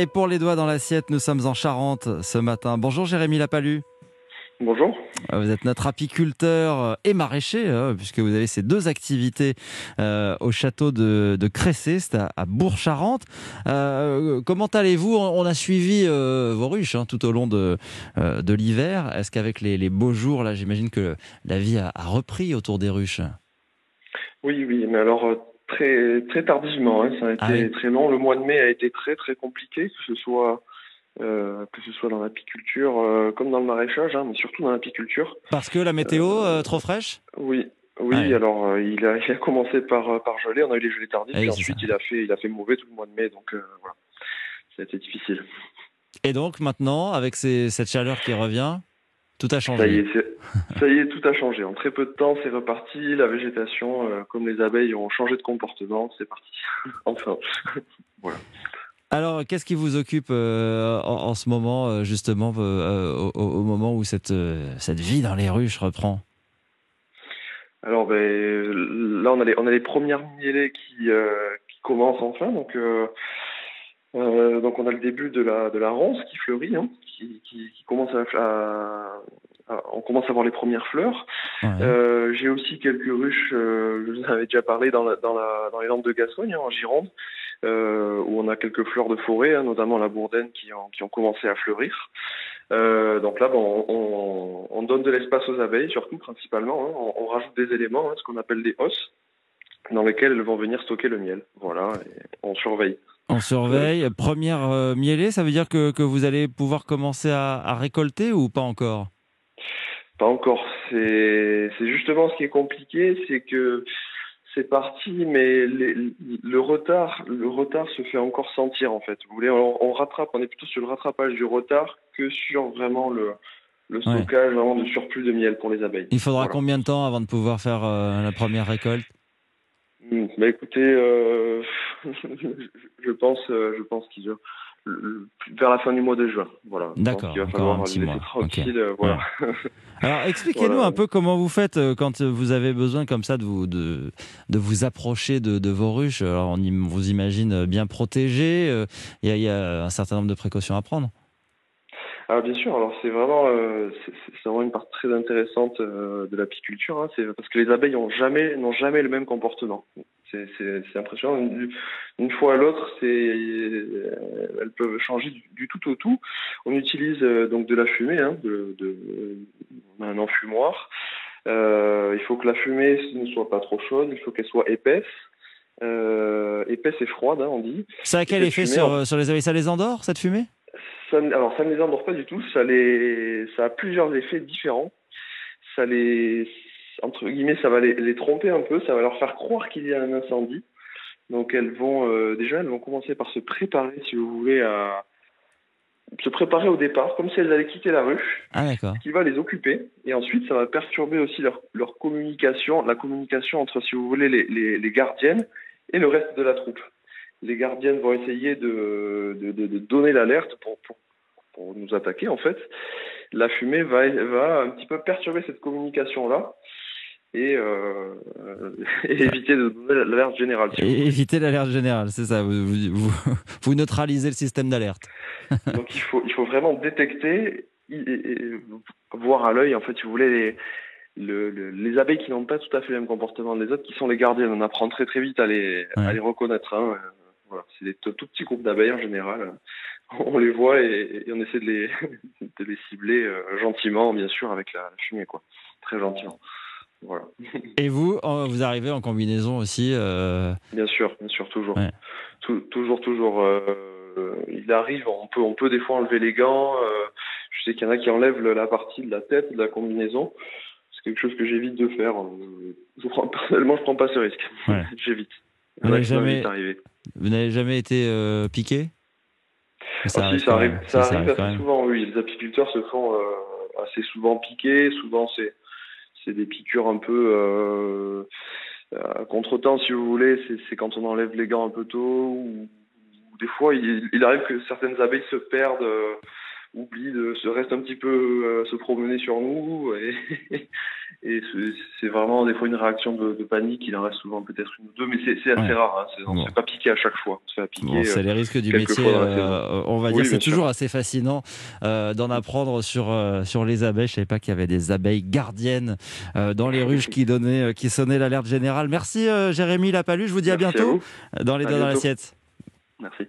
Et pour les doigts dans l'assiette, nous sommes en Charente ce matin. Bonjour Jérémy Lapalu. Bonjour. Vous êtes notre apiculteur et maraîcher, hein, puisque vous avez ces deux activités euh, au château de, de Cressé, c'est à, Bourg-Charente. Euh, comment allez-vous? On a suivi euh, vos ruches hein, tout au long de, de l'hiver. Est-ce qu'avec les, beaux jours, là, j'imagine que la vie a, repris autour des ruches? Oui, oui, mais alors très très tardivement. Hein, ça a ah été très long. Le mois de mai a été très très compliqué, que ce soit euh, que ce soit dans l'apiculture euh, comme dans le maraîchage, hein, mais surtout dans l'apiculture. Parce que la météo euh, trop fraîche? Oui, oui. Alors il a, il, a, commencé par par geler, on a eu les gelées tardives, et ensuite il a fait il a fait mauvais tout le mois de mai, donc voilà, ça a été difficile. Et donc maintenant, avec ces, cette chaleur qui revient, tout a changé. Ça y est, ça y est, tout a changé. En très peu de temps, c'est reparti. La végétation, comme les abeilles, ont changé de comportement. C'est parti. enfin, voilà. Alors, qu'est-ce qui vous occupe euh, en, ce moment, euh, justement, euh, au, moment où cette, cette vie dans les ruches reprend? Alors, ben, là, on a les, on a les premières mielées qui, qui commencent enfin. Donc, donc, on a le début de la, de la ronce qui fleurit, hein, qui, qui, commence à, on commence à voir les premières fleurs. J'ai aussi quelques ruches, je vous en avais déjà parlé dans, la, dans, la, dans les Landes de Gascogne, hein, en Gironde, euh, où on a quelques fleurs de forêt, hein, notamment la bourdaine, qui ont, qui ont commencé à fleurir. Euh, donc là, bon, on, on, donne de l'espace aux abeilles, surtout principalement. Hein. on, on, rajoute des éléments, ce qu'on appelle des os, dans lesquels elles vont venir stocker le miel. Voilà, et on surveille. On surveille. Première euh, mielée, ça veut dire que, que, vous allez pouvoir commencer à, à récolter ou pas encore? Pas encore. C'est justement ce qui est compliqué, c'est que c'est parti, mais le retard, le retard se fait encore sentir en fait. Vous voulez, on, rattrape, on est plutôt sur le rattrapage du retard que sur vraiment le, le stockage vraiment de surplus de miel pour les abeilles. Il faudra combien de temps avant de pouvoir faire euh, la première récolte? Hmm, bah, écoutez, euh, je pense, euh, je pense qu'il vers la fin du mois de juin. Voilà. D'accord. Il va falloir laisser tranquille. Euh, voilà. Alors expliquez-nous un peu comment vous faites euh, quand vous avez besoin comme ça de vous, de, de vous approcher de, de vos ruches. Alors on vous imagine bien protégé. Euh, il y, a, il y a un certain nombre de précautions à prendre. Ah, bien sûr, alors c'est vraiment, c'est vraiment une part très intéressante de l'apiculture, hein. c'est parce que les abeilles n'ont jamais, n'ont jamais le même comportement. C'est impressionnant. D'une fois à l'autre, elles peuvent changer du, tout au tout. On utilise euh, donc de la fumée, hein, de, de, un enfumoir. Euh, il faut que la fumée ne soit pas trop chaude, il faut qu'elle soit épaisse. Euh, épaisse et froide, hein, on dit. Ça a quel effet sur, sur, les abeilles Ça les endort, cette fumée? Ça, Alors, ça ne les endort pas du tout. Ça, les, ça a plusieurs effets différents. Ça les, entre guillemets, ça va les, tromper un peu, ça va leur faire croire qu'il y a un incendie. Donc elles vont euh, déjà, elles vont commencer par se préparer, si vous voulez, à se préparer au départ, comme si elles allaient quitter la ruche, ah, ce qui va les occuper. Et ensuite, ça va perturber aussi leur, leur communication, la communication entre, si vous voulez, les, les, gardiennes et le reste de la troupe. Les gardiennes vont essayer de, de, de, donner l'alerte pour, pour, pour, nous attaquer, en fait. La fumée va, va un petit peu perturber cette communication-là et, euh, et éviter de donner l'alerte générale. et éviter l'alerte générale, c'est ça. Vous, vous, vous, neutralisez le système d'alerte. Donc il faut, il faut vraiment détecter, et, voir à l'œil, en fait, si vous voulez, les, le, les abeilles qui n'ont pas tout à fait le même comportement que les autres, qui sont les gardiennes. On apprend très très vite à les, à les reconnaître. Hein. Voilà. C'est des tout, petits groupes d'abeilles en général. On les voit et, on essaie de les, de les cibler euh, gentiment, bien sûr, avec la fumée, quoi. Très gentiment. Et vous, vous arrivez en combinaison aussi euh, Bien sûr, bien sûr, toujours. toujours, toujours. Euh, il arrive, on peut, on peut des fois enlever les gants. Euh, je sais qu'il y en a qui enlèvent la partie de la tête de la combinaison. C'est quelque chose que j'évite de faire. Je prends, personnellement, je prends pas ce risque. j'évite. Vous n'avez jamais, vous n'avez jamais été piqué? Ça, ah, arrive, ça arrive, ça arrive assez souvent, oui. Les apiculteurs se font assez souvent piquer. Souvent, c'est c'est des piqûres un peu euh, à contre-temps, si vous voulez. C'est quand on enlève les gants un peu tôt ou, des fois il, arrive que certaines abeilles se perdent. Euh, oublie de se reste un petit peu se promener sur nous et, et c'est vraiment des fois une réaction de, panique. Il en reste souvent peut-être une ou deux, mais c'est assez rare. Hein. On ne se fait pas piquer à chaque fois. C'est les risques du métier. on va dire c'est toujours assez fascinant d'en apprendre sur sur les abeilles. Je savais pas qu'il y avait des abeilles gardiennes dans les ruches qui donnaient qui sonnaient l'alerte générale. Merci Jérémy Lapalu. Je vous dis à bientôt dans les deux dans l'assiette. Merci.